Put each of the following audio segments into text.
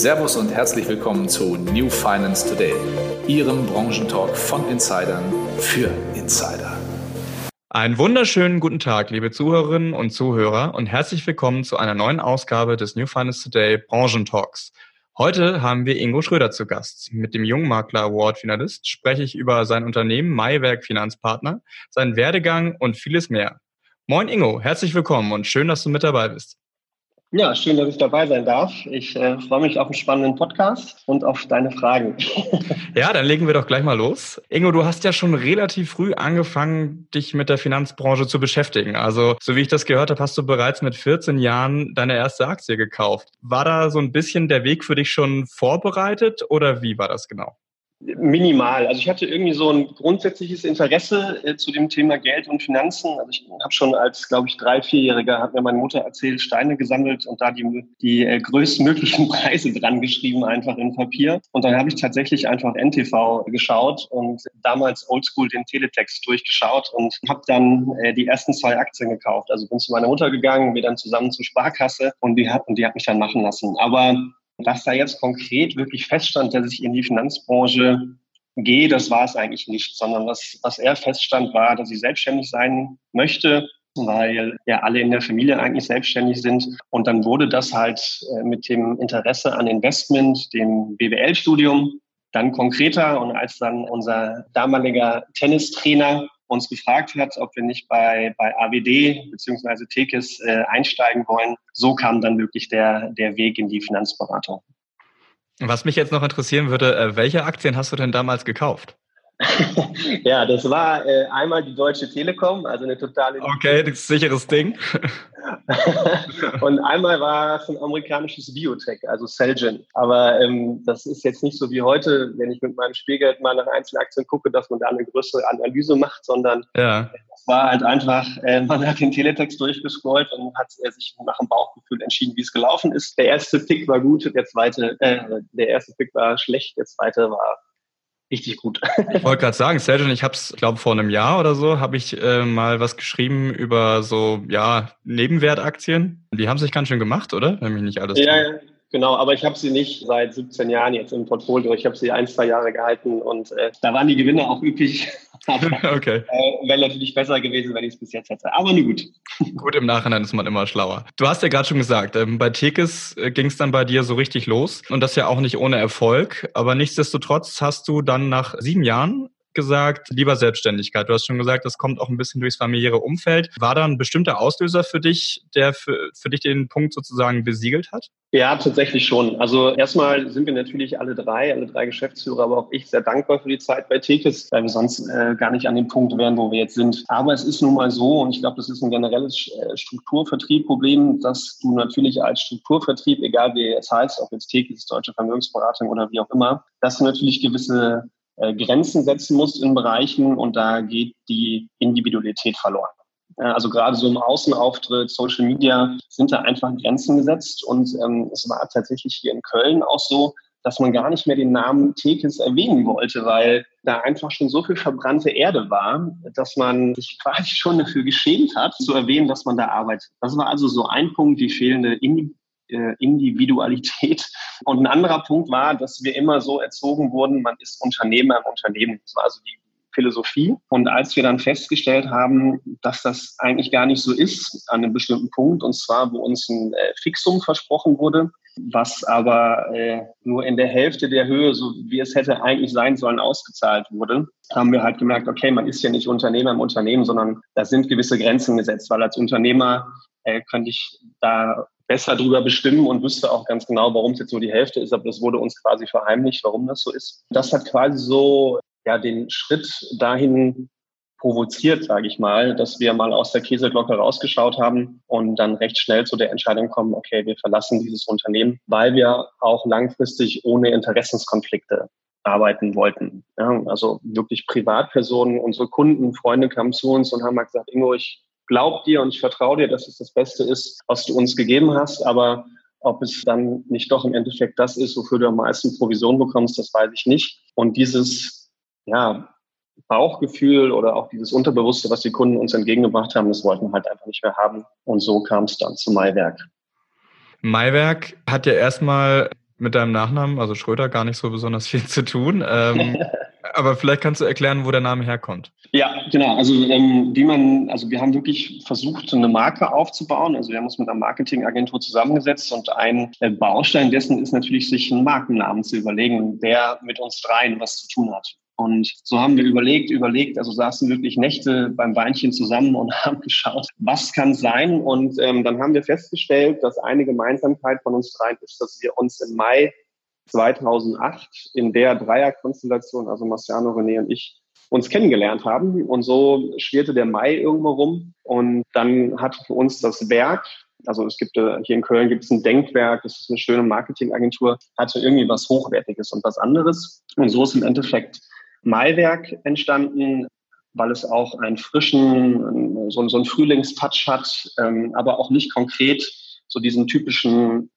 Servus und herzlich willkommen zu New Finance Today, Ihrem Branchentalk von Insidern für Insider. Einen wunderschönen guten Tag, liebe Zuhörerinnen und Zuhörer und herzlich willkommen zu einer neuen Ausgabe des New Finance Today Branchentalks. Heute haben wir Ingo Schröder zu Gast. Mit dem Jungmakler Award Finalist spreche ich über sein Unternehmen Maiwerk Finanzpartner, seinen Werdegang und vieles mehr. Moin Ingo, herzlich willkommen und schön, dass du mit dabei bist. Ja, schön, dass ich dabei sein darf. Ich äh, freue mich auf einen spannenden Podcast und auf deine Fragen. ja, dann legen wir doch gleich mal los. Ingo, du hast ja schon relativ früh angefangen, dich mit der Finanzbranche zu beschäftigen. Also, so wie ich das gehört habe, hast du bereits mit 14 Jahren deine erste Aktie gekauft. War da so ein bisschen der Weg für dich schon vorbereitet oder wie war das genau? Minimal. Also ich hatte irgendwie so ein grundsätzliches Interesse äh, zu dem Thema Geld und Finanzen. Also ich habe schon als, glaube ich, drei, vierjähriger, hat mir meine Mutter erzählt, Steine gesammelt und da die, die äh, größtmöglichen Preise dran geschrieben, einfach in Papier. Und dann habe ich tatsächlich einfach NTV geschaut und damals oldschool den Teletext durchgeschaut und habe dann äh, die ersten zwei Aktien gekauft. Also bin zu meiner Mutter gegangen, wir dann zusammen zur Sparkasse und die hat, und die hat mich dann machen lassen. Aber dass da jetzt konkret wirklich feststand, dass ich in die Finanzbranche gehe, das war es eigentlich nicht, sondern was, was er feststand, war, dass ich selbstständig sein möchte, weil ja alle in der Familie eigentlich selbstständig sind. Und dann wurde das halt äh, mit dem Interesse an Investment, dem BWL-Studium, dann konkreter. Und als dann unser damaliger Tennistrainer uns gefragt hat, ob wir nicht bei, bei AWD bzw. Tekis äh, einsteigen wollen. So kam dann wirklich der, der Weg in die Finanzberatung. Was mich jetzt noch interessieren würde, äh, welche Aktien hast du denn damals gekauft? ja, das war äh, einmal die Deutsche Telekom, also eine totale. Okay, das ist ein sicheres Ding. und einmal war es ein amerikanisches Biotech, also Celgene. Aber ähm, das ist jetzt nicht so wie heute, wenn ich mit meinem Spielgeld mal nach einzelnen Aktien gucke, dass man da eine größere Analyse macht, sondern ja. es war halt einfach, äh, man hat den Teletext durchgescrollt und hat äh, sich nach dem Bauchgefühl entschieden, wie es gelaufen ist. Der erste Pick war gut, der zweite, äh, der erste Pick war schlecht, der zweite war richtig gut. Ich wollte gerade sagen, Sergeant, ich habe es, glaube vor einem Jahr oder so, habe ich äh, mal was geschrieben über so ja Nebenwertaktien. Die haben sich ganz schön gemacht, oder? Wenn mich nicht alles. Ja, tut. Genau, aber ich habe sie nicht seit 17 Jahren jetzt im Portfolio. Ich habe sie ein, zwei Jahre gehalten und äh, da waren die Gewinne auch üppig. okay. Äh, Wäre natürlich besser gewesen, wenn ich es bis jetzt hätte. Aber nur gut. Gut, im Nachhinein ist man immer schlauer. Du hast ja gerade schon gesagt, ähm, bei Tekes äh, ging es dann bei dir so richtig los und das ja auch nicht ohne Erfolg. Aber nichtsdestotrotz hast du dann nach sieben Jahren gesagt, lieber Selbstständigkeit. Du hast schon gesagt, das kommt auch ein bisschen durchs familiäre Umfeld. War da ein bestimmter Auslöser für dich, der für, für dich den Punkt sozusagen besiegelt hat? Ja, tatsächlich schon. Also erstmal sind wir natürlich alle drei, alle drei Geschäftsführer, aber auch ich sehr dankbar für die Zeit bei Tekes, weil wir sonst äh, gar nicht an dem Punkt wären, wo wir jetzt sind. Aber es ist nun mal so, und ich glaube, das ist ein generelles äh, Strukturvertriebproblem, dass du natürlich als Strukturvertrieb, egal wie es heißt, ob jetzt Tekes, Deutsche Vermögensberatung oder wie auch immer, dass du natürlich gewisse äh, Grenzen setzen musst in Bereichen und da geht die Individualität verloren. Also gerade so im Außenauftritt, Social Media sind da einfach Grenzen gesetzt und ähm, es war tatsächlich hier in Köln auch so, dass man gar nicht mehr den Namen Tekes erwähnen wollte, weil da einfach schon so viel verbrannte Erde war, dass man sich quasi schon dafür geschämt hat, zu erwähnen, dass man da arbeitet. Das war also so ein Punkt, die fehlende äh, Individualität. Und ein anderer Punkt war, dass wir immer so erzogen wurden, man ist Unternehmer im Unternehmen. Das war also die Philosophie. Und als wir dann festgestellt haben, dass das eigentlich gar nicht so ist an einem bestimmten Punkt, und zwar, wo uns ein äh, Fixum versprochen wurde, was aber äh, nur in der Hälfte der Höhe, so wie es hätte eigentlich sein sollen, ausgezahlt wurde, haben wir halt gemerkt, okay, man ist ja nicht Unternehmer im Unternehmen, sondern da sind gewisse Grenzen gesetzt, weil als Unternehmer äh, könnte ich da besser drüber bestimmen und wüsste auch ganz genau, warum es jetzt nur die Hälfte ist, aber das wurde uns quasi verheimlicht, warum das so ist. Das hat quasi so ja den Schritt dahin provoziert, sage ich mal, dass wir mal aus der Käseglocke rausgeschaut haben und dann recht schnell zu der Entscheidung kommen, okay, wir verlassen dieses Unternehmen, weil wir auch langfristig ohne Interessenskonflikte arbeiten wollten. Ja, also wirklich Privatpersonen, unsere Kunden, Freunde kamen zu uns und haben mal gesagt, Ingo, ich glaube dir und ich vertraue dir, dass es das Beste ist, was du uns gegeben hast. Aber ob es dann nicht doch im Endeffekt das ist, wofür du am meisten Provision bekommst, das weiß ich nicht. Und dieses, ja, Bauchgefühl oder auch dieses Unterbewusste, was die Kunden uns entgegengebracht haben, das wollten wir halt einfach nicht mehr haben. Und so kam es dann zu Maiwerk. Maiwerk hat ja erstmal mit deinem Nachnamen, also Schröder, gar nicht so besonders viel zu tun. Ähm, aber vielleicht kannst du erklären, wo der Name herkommt. Ja, genau. Also ähm, wie man, also wir haben wirklich versucht, eine Marke aufzubauen. Also wir haben uns mit einer Marketingagentur zusammengesetzt und ein äh, Baustein dessen ist natürlich, sich einen Markennamen zu überlegen, der mit uns dreien was zu tun hat. Und so haben wir überlegt, überlegt, also saßen wirklich Nächte beim Weinchen zusammen und haben geschaut, was kann sein. Und ähm, dann haben wir festgestellt, dass eine Gemeinsamkeit von uns dreien ist, dass wir uns im Mai 2008 in der Dreierkonstellation, also Marciano, René und ich, uns kennengelernt haben. Und so schwirrte der Mai irgendwo rum. Und dann hat für uns das Werk, also es gibt äh, hier in Köln gibt es ein Denkwerk, das ist eine schöne Marketingagentur, hatte irgendwie was Hochwertiges und was anderes. Und so ist im Endeffekt Maiwerk entstanden, weil es auch einen frischen, so, so einen Frühlingstouch hat, ähm, aber auch nicht konkret so diesen typischen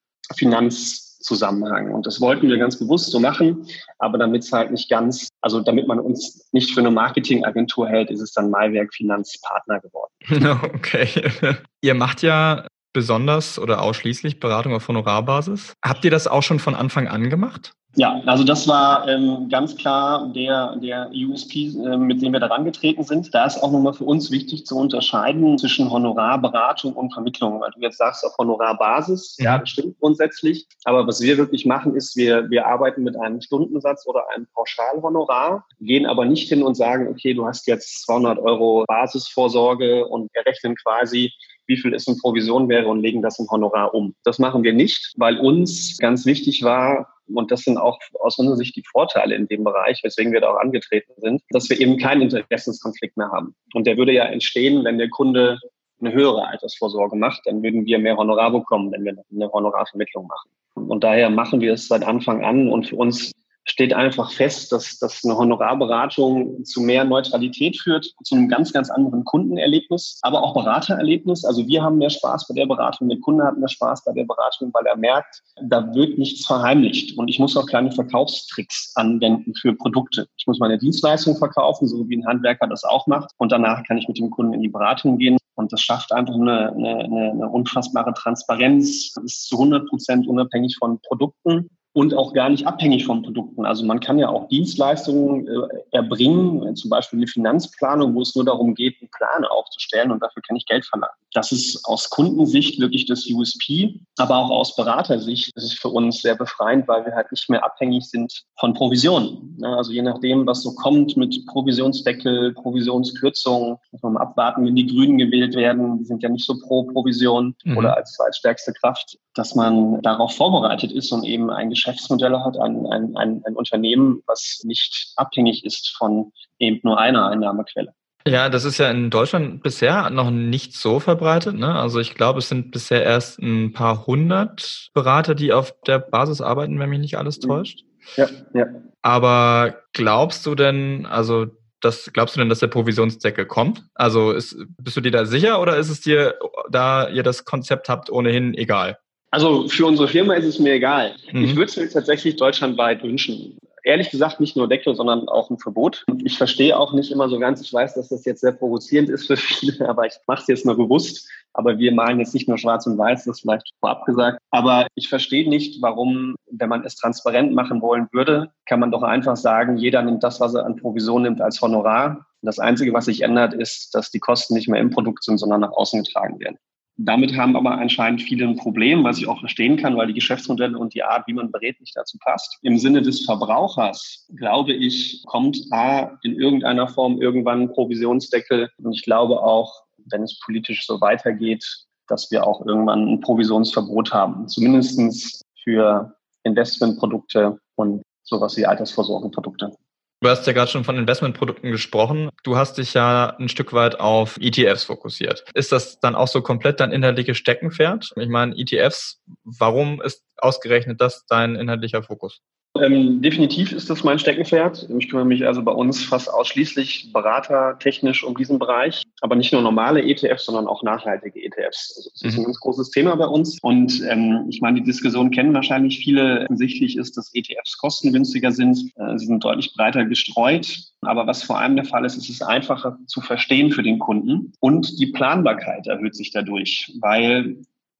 Finanzzusammenhang. Und das wollten wir ganz bewusst so machen, aber damit es halt nicht ganz, also damit man uns nicht für eine Marketingagentur hält, ist es dann Maiwerk Finanzpartner geworden. Okay. Ihr macht ja besonders oder ausschließlich Beratung auf Honorarbasis. Habt ihr das auch schon von Anfang an gemacht? Ja, also das war ähm, ganz klar der, der USP, äh, mit dem wir da rangetreten sind. Da ist auch nochmal für uns wichtig zu unterscheiden zwischen Honorarberatung und Vermittlung. Weil du jetzt sagst auf Honorarbasis, ja, das stimmt grundsätzlich. Aber was wir wirklich machen, ist, wir, wir arbeiten mit einem Stundensatz oder einem Pauschalhonorar, gehen aber nicht hin und sagen, okay, du hast jetzt 200 Euro Basisvorsorge und errechnen quasi wie viel es in Provision wäre und legen das im Honorar um. Das machen wir nicht, weil uns ganz wichtig war, und das sind auch aus unserer Sicht die Vorteile in dem Bereich, weswegen wir da auch angetreten sind, dass wir eben keinen Interessenskonflikt mehr haben. Und der würde ja entstehen, wenn der Kunde eine höhere Altersvorsorge macht, dann würden wir mehr Honorar bekommen, wenn wir eine Honorarvermittlung machen. Und daher machen wir es seit Anfang an und für uns steht einfach fest, dass, dass eine Honorarberatung zu mehr Neutralität führt, zu einem ganz, ganz anderen Kundenerlebnis, aber auch Beratererlebnis. Also wir haben mehr Spaß bei der Beratung, der Kunde hat mehr Spaß bei der Beratung, weil er merkt, da wird nichts verheimlicht. Und ich muss auch kleine Verkaufstricks anwenden für Produkte. Ich muss meine Dienstleistung verkaufen, so wie ein Handwerker das auch macht. Und danach kann ich mit dem Kunden in die Beratung gehen. Und das schafft einfach eine, eine, eine unfassbare Transparenz. Das ist zu 100 Prozent unabhängig von Produkten und auch gar nicht abhängig von Produkten. Also man kann ja auch Dienstleistungen äh, erbringen, zum Beispiel eine Finanzplanung, wo es nur darum geht, einen Plan aufzustellen und dafür kann ich Geld verlangen. Das ist aus Kundensicht wirklich das USP, aber auch aus Beratersicht ist es für uns sehr befreiend, weil wir halt nicht mehr abhängig sind von Provisionen. Also je nachdem, was so kommt mit Provisionsdeckel, Provisionskürzungen, muss man mal abwarten, wenn die Grünen gewählt werden, die sind ja nicht so pro Provision mhm. oder als zweitstärkste Kraft, dass man darauf vorbereitet ist und eben ein Geschäftsmodell hat, ein, ein, ein, ein Unternehmen, was nicht abhängig ist von eben nur einer Einnahmequelle. Ja, das ist ja in Deutschland bisher noch nicht so verbreitet. Ne? Also ich glaube, es sind bisher erst ein paar hundert Berater, die auf der Basis arbeiten, wenn mich nicht alles mhm. täuscht. Ja, ja. Aber glaubst du denn, also das, glaubst du denn, dass der Provisionsdeckel kommt? Also ist, bist du dir da sicher oder ist es dir, da ihr das Konzept habt, ohnehin egal? Also für unsere Firma ist es mir egal. Mhm. Ich würde es mir tatsächlich deutschlandweit wünschen. Ehrlich gesagt nicht nur Deckel, sondern auch ein Verbot. Ich verstehe auch nicht immer so ganz. Ich weiß, dass das jetzt sehr provozierend ist für viele, aber ich mache es jetzt mal bewusst. Aber wir malen jetzt nicht nur schwarz und weiß, das vielleicht vorab gesagt. Aber ich verstehe nicht, warum, wenn man es transparent machen wollen würde, kann man doch einfach sagen, jeder nimmt das, was er an Provision nimmt, als Honorar. Das Einzige, was sich ändert, ist, dass die Kosten nicht mehr im Produkt sind, sondern nach außen getragen werden. Damit haben aber anscheinend viele ein Problem, was ich auch verstehen kann, weil die Geschäftsmodelle und die Art, wie man berät, nicht dazu passt. Im Sinne des Verbrauchers, glaube ich, kommt A in irgendeiner Form irgendwann ein Provisionsdeckel. Und ich glaube auch, wenn es politisch so weitergeht, dass wir auch irgendwann ein Provisionsverbot haben. Zumindestens für Investmentprodukte und sowas wie Altersvorsorgeprodukte. Du hast ja gerade schon von Investmentprodukten gesprochen. Du hast dich ja ein Stück weit auf ETFs fokussiert. Ist das dann auch so komplett dein inhaltliches Steckenpferd? Ich meine, ETFs, warum ist ausgerechnet das dein inhaltlicher Fokus? Ähm, definitiv ist das mein Steckenpferd. Ich kümmere mich also bei uns fast ausschließlich beratertechnisch um diesen Bereich, aber nicht nur normale ETFs, sondern auch nachhaltige ETFs. Also das ist ein mhm. ganz großes Thema bei uns. Und ähm, ich meine, die Diskussion kennen wahrscheinlich viele. Offensichtlich ist, dass ETFs kostengünstiger sind. Äh, sie sind deutlich breiter gestreut. Aber was vor allem der Fall ist, ist es einfacher zu verstehen für den Kunden und die Planbarkeit erhöht sich dadurch, weil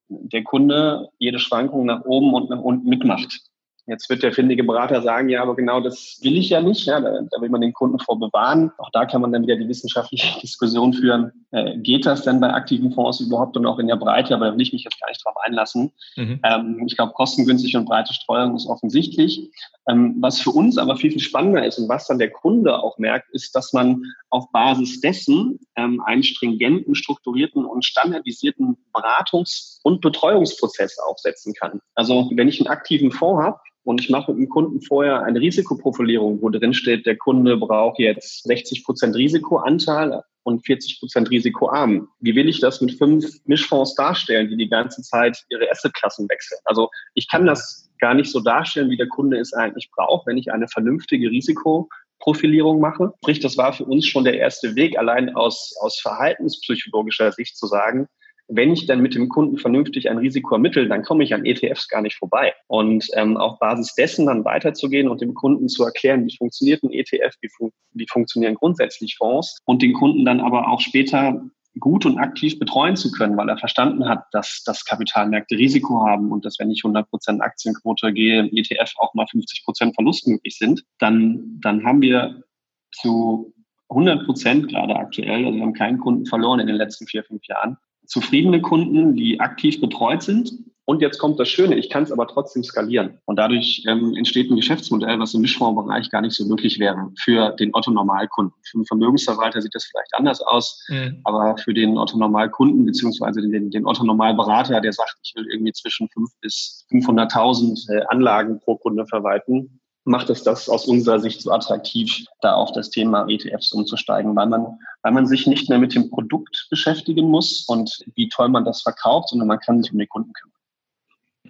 der Kunde jede Schwankung nach oben und nach unten mitmacht. Jetzt wird der findige Berater sagen, ja, aber genau das will ich ja nicht. Ja, da, da will man den Kunden vor bewahren. Auch da kann man dann wieder die wissenschaftliche Diskussion führen. Äh, geht das denn bei aktiven Fonds überhaupt und auch in der Breite? Aber da will ich mich jetzt gar nicht drauf einlassen. Mhm. Ähm, ich glaube, kostengünstig und breite Streuung ist offensichtlich. Ähm, was für uns aber viel, viel spannender ist und was dann der Kunde auch merkt, ist, dass man auf Basis dessen ähm, einen stringenten, strukturierten und standardisierten Beratungs- und Betreuungsprozess aufsetzen kann. Also wenn ich einen aktiven Fonds habe, und ich mache mit dem Kunden vorher eine Risikoprofilierung, wo drin steht, der Kunde braucht jetzt 60 Prozent Risikoanteil und 40 Prozent risikoarm. Wie will ich das mit fünf Mischfonds darstellen, die die ganze Zeit ihre Assetklassen wechseln? Also ich kann das gar nicht so darstellen, wie der Kunde es eigentlich braucht, wenn ich eine vernünftige Risikoprofilierung mache. Sprich, das war für uns schon der erste Weg, allein aus, aus verhaltenspsychologischer Sicht zu sagen, wenn ich dann mit dem Kunden vernünftig ein Risiko ermittle, dann komme ich an ETFs gar nicht vorbei. Und ähm, auf Basis dessen dann weiterzugehen und dem Kunden zu erklären, wie funktioniert ein ETF, wie, fun wie funktionieren grundsätzlich Fonds und den Kunden dann aber auch später gut und aktiv betreuen zu können, weil er verstanden hat, dass, dass Kapitalmärkte Risiko haben und dass wenn ich 100 Prozent Aktienquote gehe, ETF auch mal 50 Prozent Verlust möglich sind, dann, dann haben wir zu 100 Prozent gerade aktuell, also wir haben keinen Kunden verloren in den letzten vier, fünf Jahren, zufriedene Kunden, die aktiv betreut sind. Und jetzt kommt das Schöne, ich kann es aber trotzdem skalieren. Und dadurch ähm, entsteht ein Geschäftsmodell, was im Mischfondsbereich gar nicht so möglich wäre für den Otto-Normalkunden. Für den Vermögensverwalter sieht das vielleicht anders aus, mhm. aber für den Otto-Normalkunden beziehungsweise den, den Otto-Normalberater, der sagt, ich will irgendwie zwischen 5 bis 500.000 äh, Anlagen pro Kunde verwalten, macht es das aus unserer Sicht so attraktiv, da auf das Thema ETFs umzusteigen, weil man, weil man sich nicht mehr mit dem Produkt beschäftigen muss und wie toll man das verkauft, sondern man kann sich um den Kunden kümmern.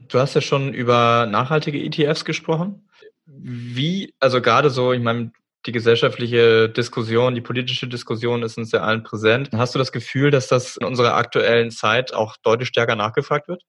Du hast ja schon über nachhaltige ETFs gesprochen. Wie, also gerade so, ich meine, die gesellschaftliche Diskussion, die politische Diskussion ist uns ja allen präsent. Hast du das Gefühl, dass das in unserer aktuellen Zeit auch deutlich stärker nachgefragt wird?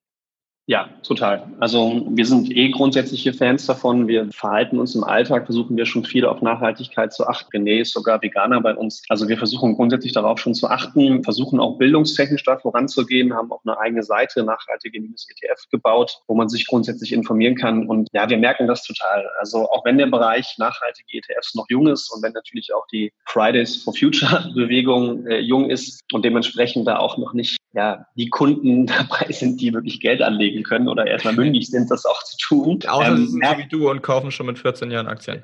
Ja, total. Also wir sind eh grundsätzliche Fans davon. Wir verhalten uns im Alltag, versuchen wir schon viel auf Nachhaltigkeit zu achten. René ist sogar Veganer bei uns. Also wir versuchen grundsätzlich darauf schon zu achten, versuchen auch bildungstechnisch da voranzugehen, haben auch eine eigene Seite, nachhaltige-ETF, gebaut, wo man sich grundsätzlich informieren kann. Und ja, wir merken das total. Also auch wenn der Bereich nachhaltige ETFs noch jung ist und wenn natürlich auch die Fridays for Future Bewegung äh, jung ist und dementsprechend da auch noch nicht ja, die Kunden dabei sind, die wirklich Geld anlegen können oder erstmal mündig sind, das auch zu tun. Außer ähm, sie sind so wie du und kaufen schon mit 14 Jahren Aktien.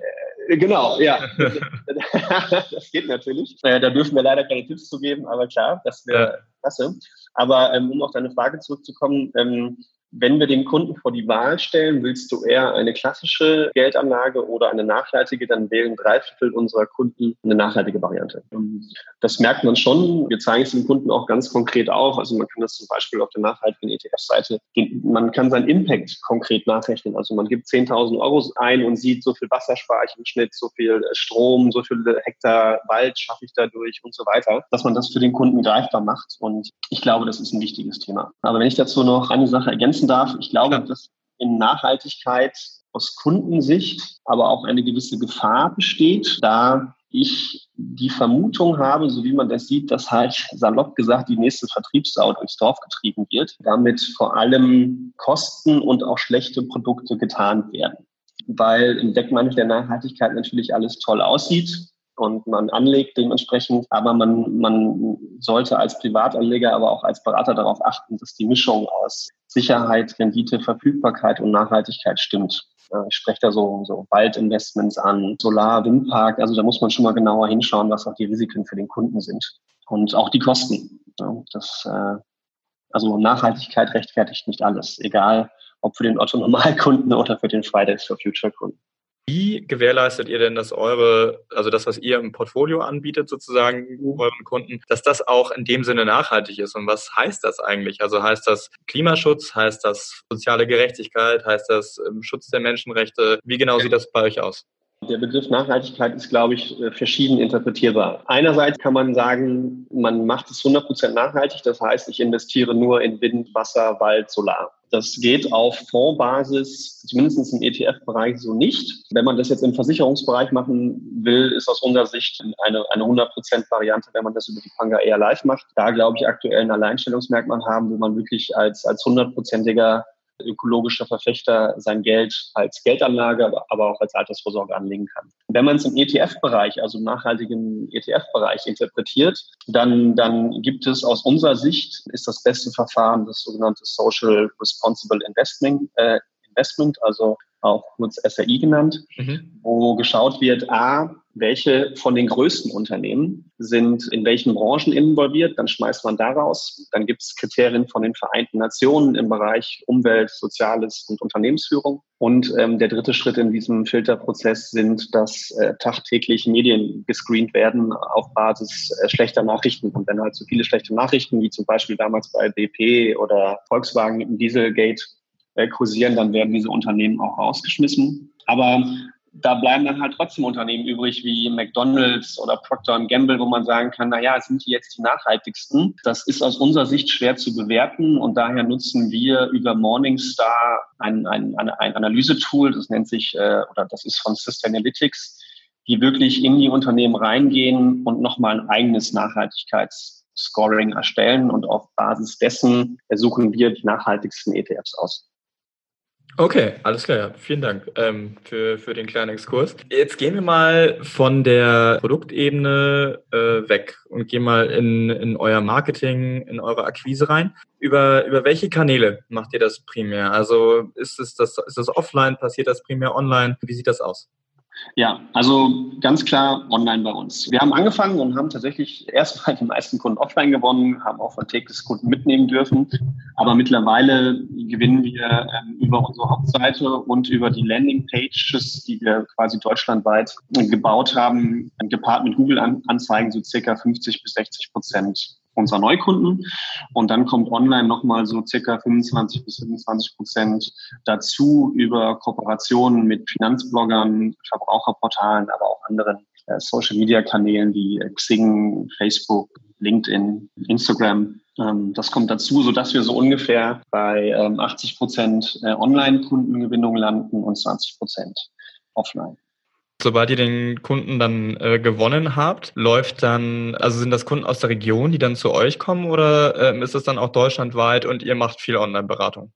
Äh, genau, ja. das geht natürlich. Äh, da dürfen wir leider keine Tipps zu geben, aber klar, das wäre ja. klasse. Aber ähm, um auf deine Frage zurückzukommen, ähm, wenn wir den Kunden vor die Wahl stellen, willst du eher eine klassische Geldanlage oder eine nachhaltige, dann wählen drei Viertel unserer Kunden eine nachhaltige Variante. Das merkt man schon. Wir zeigen es dem Kunden auch ganz konkret auf. Also man kann das zum Beispiel auf der nachhaltigen ETF-Seite, man kann seinen Impact konkret nachrechnen. Also man gibt 10.000 Euro ein und sieht, so viel Wasser spare ich im Schnitt, so viel Strom, so viele Hektar Wald schaffe ich dadurch und so weiter, dass man das für den Kunden greifbar macht. Und ich glaube, das ist ein wichtiges Thema. Aber wenn ich dazu noch eine Sache ergänzen ergänzen darf. Ich glaube, Klar. dass in Nachhaltigkeit aus Kundensicht aber auch eine gewisse Gefahr besteht, da ich die Vermutung habe, so wie man das sieht, dass halt salopp gesagt die nächste Vertriebssau durchs Dorf getrieben wird, damit vor allem Kosten und auch schlechte Produkte getan werden. Weil im Deckmantel der Nachhaltigkeit natürlich alles toll aussieht, und man anlegt dementsprechend. Aber man, man sollte als Privatanleger, aber auch als Berater darauf achten, dass die Mischung aus Sicherheit, Rendite, Verfügbarkeit und Nachhaltigkeit stimmt. Ich spreche da so, so Waldinvestments an, Solar, Windpark. Also da muss man schon mal genauer hinschauen, was auch die Risiken für den Kunden sind und auch die Kosten. Das, äh, also Nachhaltigkeit rechtfertigt nicht alles, egal ob für den Otto-Normalkunden oder für den Fridays for Future-Kunden. Wie gewährleistet ihr denn, dass eure, also das, was ihr im Portfolio anbietet, sozusagen euren Kunden, dass das auch in dem Sinne nachhaltig ist? Und was heißt das eigentlich? Also heißt das Klimaschutz? Heißt das soziale Gerechtigkeit? Heißt das ähm, Schutz der Menschenrechte? Wie genau sieht das bei euch aus? Der Begriff Nachhaltigkeit ist, glaube ich, äh, verschieden interpretierbar. Einerseits kann man sagen, man macht es 100% nachhaltig. Das heißt, ich investiere nur in Wind, Wasser, Wald, Solar. Das geht auf Fondsbasis, zumindest im ETF-Bereich so nicht. Wenn man das jetzt im Versicherungsbereich machen will, ist aus unserer Sicht eine, eine 100%-Variante, wenn man das über die Panga eher live macht. Da, glaube ich, aktuell ein Alleinstellungsmerkmal haben, wo man wirklich als, als 100%iger ökologischer Verfechter sein Geld als Geldanlage, aber auch als Altersvorsorge anlegen kann. Wenn man es im ETF-Bereich, also im nachhaltigen ETF-Bereich interpretiert, dann, dann gibt es aus unserer Sicht, ist das beste Verfahren das sogenannte Social Responsible Investment, äh, Investment also auch kurz SRI genannt, mhm. wo geschaut wird, a, welche von den größten Unternehmen sind in welchen Branchen involviert, dann schmeißt man daraus. Dann gibt es Kriterien von den Vereinten Nationen im Bereich Umwelt, Soziales und Unternehmensführung. Und ähm, der dritte Schritt in diesem Filterprozess sind, dass äh, tagtäglich Medien gescreent werden auf Basis äh, schlechter Nachrichten. Und wenn halt so viele schlechte Nachrichten, wie zum Beispiel damals bei BP oder Volkswagen mit dem Dieselgate äh, kursieren, dann werden diese Unternehmen auch rausgeschmissen. Aber da bleiben dann halt trotzdem Unternehmen übrig wie McDonald's oder Procter Gamble, wo man sagen kann, na ja, sind die jetzt die nachhaltigsten? Das ist aus unserer Sicht schwer zu bewerten und daher nutzen wir über Morningstar ein, ein, ein, Analysetool, das nennt sich, äh, oder das ist von Sustainalytics, die wirklich in die Unternehmen reingehen und nochmal ein eigenes Nachhaltigkeitsscoring erstellen und auf Basis dessen suchen wir die nachhaltigsten ETFs aus. Okay, alles klar. Ja. Vielen Dank ähm, für, für den kleinen Exkurs. Jetzt gehen wir mal von der Produktebene äh, weg und gehen mal in, in euer Marketing, in eure Akquise rein. Über, über welche Kanäle macht ihr das primär? Also ist, es das, ist das offline? Passiert das primär online? Wie sieht das aus? Ja, also ganz klar online bei uns. Wir haben angefangen und haben tatsächlich erstmal die meisten Kunden offline gewonnen, haben auch von täglich Kunden mitnehmen dürfen. Aber mittlerweile gewinnen wir ähm, über unsere Hauptseite und über die Landingpages, die wir quasi deutschlandweit gebaut haben, gepaart mit Google-Anzeigen so circa 50 bis 60 Prozent unserer Neukunden. Und dann kommt online nochmal so circa 25 bis 27 Prozent dazu über Kooperationen mit Finanzbloggern, Verbraucherportalen, aber auch anderen äh, Social-Media-Kanälen wie Xing, Facebook, LinkedIn, Instagram. Ähm, das kommt dazu, so dass wir so ungefähr bei ähm, 80 Prozent äh, Online-Kundengewinnung landen und 20 Prozent offline. Sobald ihr den Kunden dann äh, gewonnen habt, läuft dann, also sind das Kunden aus der Region, die dann zu euch kommen oder äh, ist das dann auch deutschlandweit und ihr macht viel Online-Beratung?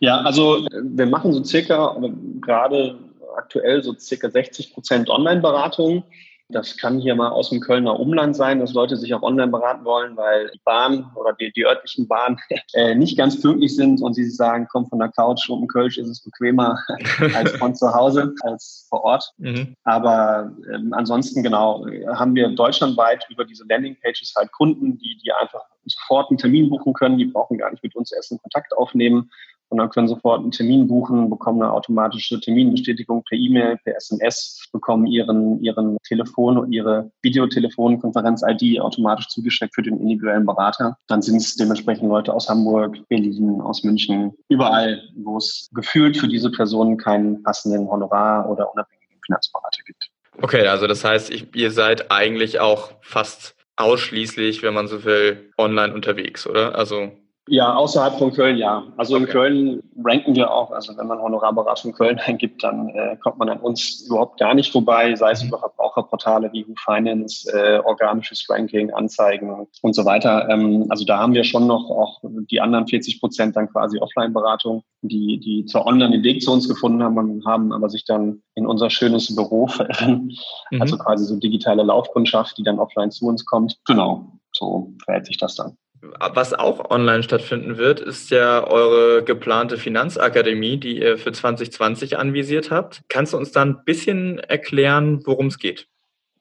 Ja, also wir machen so circa, gerade aktuell so circa 60 Prozent Online-Beratung. Das kann hier mal aus dem Kölner Umland sein, dass Leute sich auch online beraten wollen, weil die Bahn oder die, die örtlichen Bahnen äh, nicht ganz pünktlich sind und sie sagen, komm von der Couch und in Kölsch ist es bequemer als von zu Hause, als vor Ort. Mhm. Aber ähm, ansonsten genau, haben wir deutschlandweit über diese Landingpages halt Kunden, die, die einfach sofort einen Termin buchen können, die brauchen gar nicht mit uns erst einen Kontakt aufnehmen, und dann können sofort einen Termin buchen, bekommen eine automatische Terminbestätigung per E-Mail, per SMS, bekommen ihren, ihren Telefon und ihre Videotelefonkonferenz-ID automatisch zugeschickt für den individuellen Berater. Dann sind es dementsprechend Leute aus Hamburg, Berlin, aus München, überall, wo es gefühlt für diese Personen keinen passenden Honorar oder unabhängigen Finanzberater gibt. Okay, also das heißt, ich, ihr seid eigentlich auch fast ausschließlich, wenn man so will, online unterwegs, oder? Also ja, außerhalb von Köln, ja. Also okay. in Köln ranken wir auch. Also wenn man Honorarberatung Köln eingibt, dann äh, kommt man an uns überhaupt gar nicht vorbei, sei es mhm. über Verbraucherportale wie Finance, äh, organisches Ranking, Anzeigen und so weiter. Ähm, also da haben wir schon noch auch die anderen 40 Prozent dann quasi Offline-Beratung, die, die zwar online den Weg zu uns gefunden haben, haben aber sich dann in unser schönes Büro verirren. Mhm. Also quasi so digitale Laufkundschaft, die dann offline zu uns kommt. Genau, so verhält sich das dann. Was auch online stattfinden wird, ist ja eure geplante Finanzakademie, die ihr für 2020 anvisiert habt. Kannst du uns da ein bisschen erklären, worum es geht?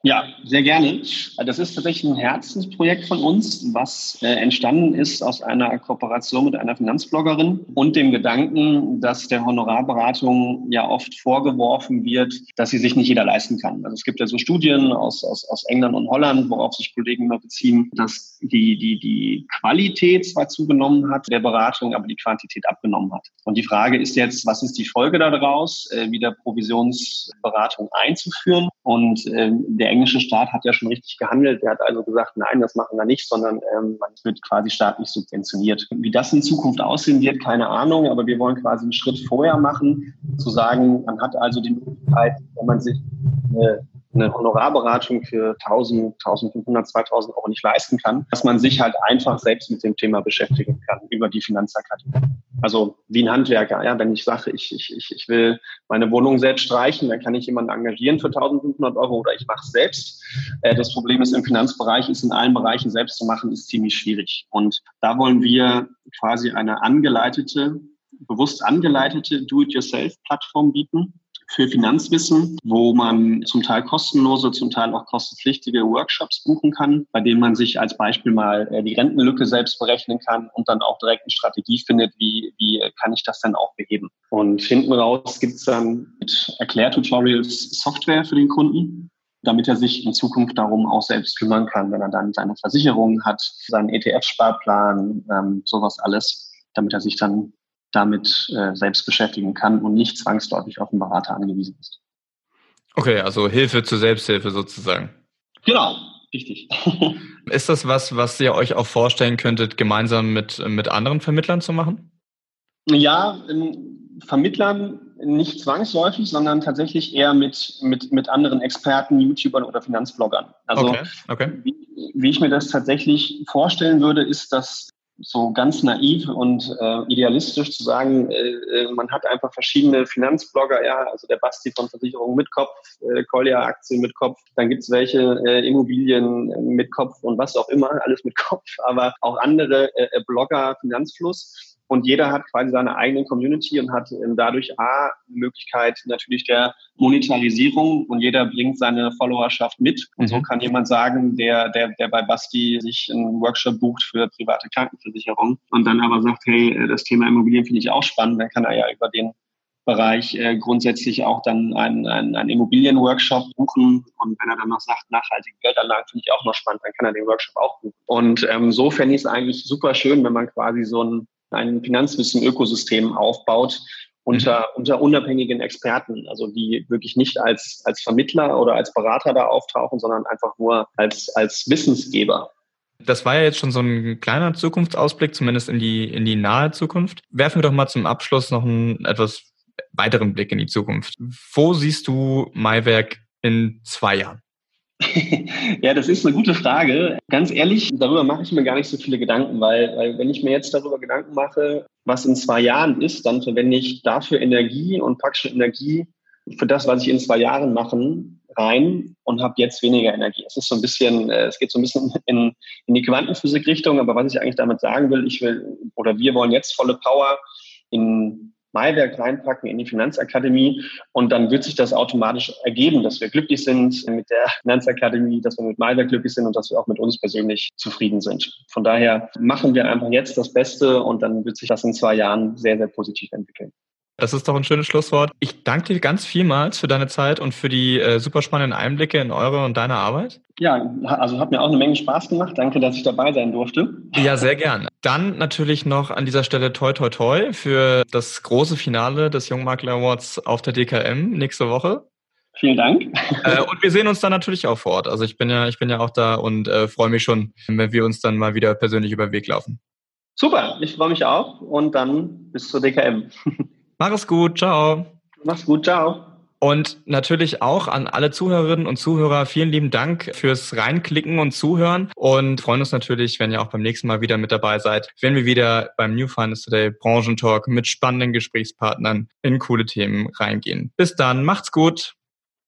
Ja, sehr gerne. Das ist tatsächlich ein Herzensprojekt von uns, was äh, entstanden ist aus einer Kooperation mit einer Finanzbloggerin und dem Gedanken, dass der Honorarberatung ja oft vorgeworfen wird, dass sie sich nicht jeder leisten kann. Also es gibt ja so Studien aus, aus, aus England und Holland, worauf sich Kollegen immer beziehen, dass die, die, die Qualität zwar zugenommen hat der Beratung, aber die Quantität abgenommen hat. Und die Frage ist jetzt, was ist die Folge daraus, äh, wieder Provisionsberatung einzuführen? Und äh, der der englische Staat hat ja schon richtig gehandelt. Der hat also gesagt, nein, das machen wir nicht, sondern ähm, man wird quasi staatlich subventioniert. Wie das in Zukunft aussehen wird, keine Ahnung, aber wir wollen quasi einen Schritt vorher machen, zu sagen, man hat also die Möglichkeit, wenn man sich eine eine Honorarberatung für 1000, 1500, 2000 Euro nicht leisten kann, dass man sich halt einfach selbst mit dem Thema beschäftigen kann über die Finanzakademie. Also wie ein Handwerker, ja, wenn ich sage, ich, ich, ich, ich will meine Wohnung selbst streichen, dann kann ich jemanden engagieren für 1500 Euro oder ich mache es selbst. Äh, das Problem ist im Finanzbereich, ist in allen Bereichen selbst zu machen, ist ziemlich schwierig. Und da wollen wir quasi eine angeleitete, bewusst angeleitete Do-it-yourself-Plattform bieten, für Finanzwissen, wo man zum Teil kostenlose, zum Teil auch kostenpflichtige Workshops buchen kann, bei denen man sich als Beispiel mal äh, die Rentenlücke selbst berechnen kann und dann auch direkt eine Strategie findet, wie, wie kann ich das denn auch beheben. Und hinten raus gibt es dann mit Erklärtutorials Software für den Kunden, damit er sich in Zukunft darum auch selbst kümmern kann, wenn er dann seine Versicherungen hat, seinen ETF-Sparplan, ähm, sowas alles, damit er sich dann damit äh, selbst beschäftigen kann und nicht zwangsläufig auf einen Berater angewiesen ist. Okay, also Hilfe zur Selbsthilfe sozusagen. Genau, richtig. ist das was, was ihr euch auch vorstellen könntet, gemeinsam mit, mit anderen Vermittlern zu machen? Ja, Vermittlern nicht zwangsläufig, sondern tatsächlich eher mit, mit, mit anderen Experten, YouTubern oder Finanzbloggern. Also okay, okay. Wie, wie ich mir das tatsächlich vorstellen würde, ist, dass so ganz naiv und äh, idealistisch zu sagen, äh, äh, man hat einfach verschiedene Finanzblogger, ja, also der Basti von Versicherungen mit Kopf, äh, Collier Aktien mit Kopf, dann gibt's welche äh, Immobilien äh, mit Kopf und was auch immer, alles mit Kopf, aber auch andere äh, äh Blogger Finanzfluss und jeder hat quasi seine eigene Community und hat ähm, dadurch A, die Möglichkeit natürlich der Monetarisierung und jeder bringt seine Followerschaft mit. Und so mhm. kann jemand sagen, der, der, der bei Basti sich einen Workshop bucht für private Krankenversicherung und dann aber sagt, hey, äh, das Thema Immobilien finde ich auch spannend, dann kann er ja über den Bereich äh, grundsätzlich auch dann einen, einen, einen Immobilienworkshop buchen. Und wenn er dann noch sagt, nachhaltige Geldanlagen finde ich auch noch spannend, dann kann er den Workshop auch buchen. Und ähm, so fände ich es eigentlich super schön, wenn man quasi so ein ein Finanzwissen-Ökosystem aufbaut unter, mhm. unter unabhängigen Experten, also die wirklich nicht als, als Vermittler oder als Berater da auftauchen, sondern einfach nur als, als Wissensgeber. Das war ja jetzt schon so ein kleiner Zukunftsausblick, zumindest in die, in die nahe Zukunft. Werfen wir doch mal zum Abschluss noch einen etwas weiteren Blick in die Zukunft. Wo siehst du Maiwerk in zwei Jahren? ja, das ist eine gute Frage. Ganz ehrlich, darüber mache ich mir gar nicht so viele Gedanken, weil, weil wenn ich mir jetzt darüber Gedanken mache, was in zwei Jahren ist, dann verwende ich dafür Energie und praktische Energie für das, was ich in zwei Jahren machen, rein und habe jetzt weniger Energie. Es ist so ein bisschen, äh, es geht so ein bisschen in, in die Quantenphysik-Richtung, aber was ich eigentlich damit sagen will, ich will oder wir wollen jetzt volle Power in Maiwerk reinpacken in die Finanzakademie und dann wird sich das automatisch ergeben, dass wir glücklich sind mit der Finanzakademie, dass wir mit Maiwerk glücklich sind und dass wir auch mit uns persönlich zufrieden sind. Von daher machen wir einfach jetzt das Beste und dann wird sich das in zwei Jahren sehr, sehr positiv entwickeln. Das ist doch ein schönes Schlusswort. Ich danke dir ganz vielmals für deine Zeit und für die äh, super spannenden Einblicke in eure und deine Arbeit. Ja, also hat mir auch eine Menge Spaß gemacht. Danke, dass ich dabei sein durfte. Ja, sehr gern. Dann natürlich noch an dieser Stelle toi toi toi für das große Finale des Jungmakler Awards auf der DKM nächste Woche. Vielen Dank. Äh, und wir sehen uns dann natürlich auch vor Ort. Also ich bin ja, ich bin ja auch da und äh, freue mich schon, wenn wir uns dann mal wieder persönlich über den Weg laufen. Super, ich freue mich auch und dann bis zur DKM. Mach es gut, ciao. Mach's gut, ciao. Und natürlich auch an alle Zuhörerinnen und Zuhörer vielen lieben Dank fürs Reinklicken und Zuhören und freuen uns natürlich, wenn ihr auch beim nächsten Mal wieder mit dabei seid, wenn wir wieder beim New Finance Today Branchentalk mit spannenden Gesprächspartnern in coole Themen reingehen. Bis dann, macht's gut.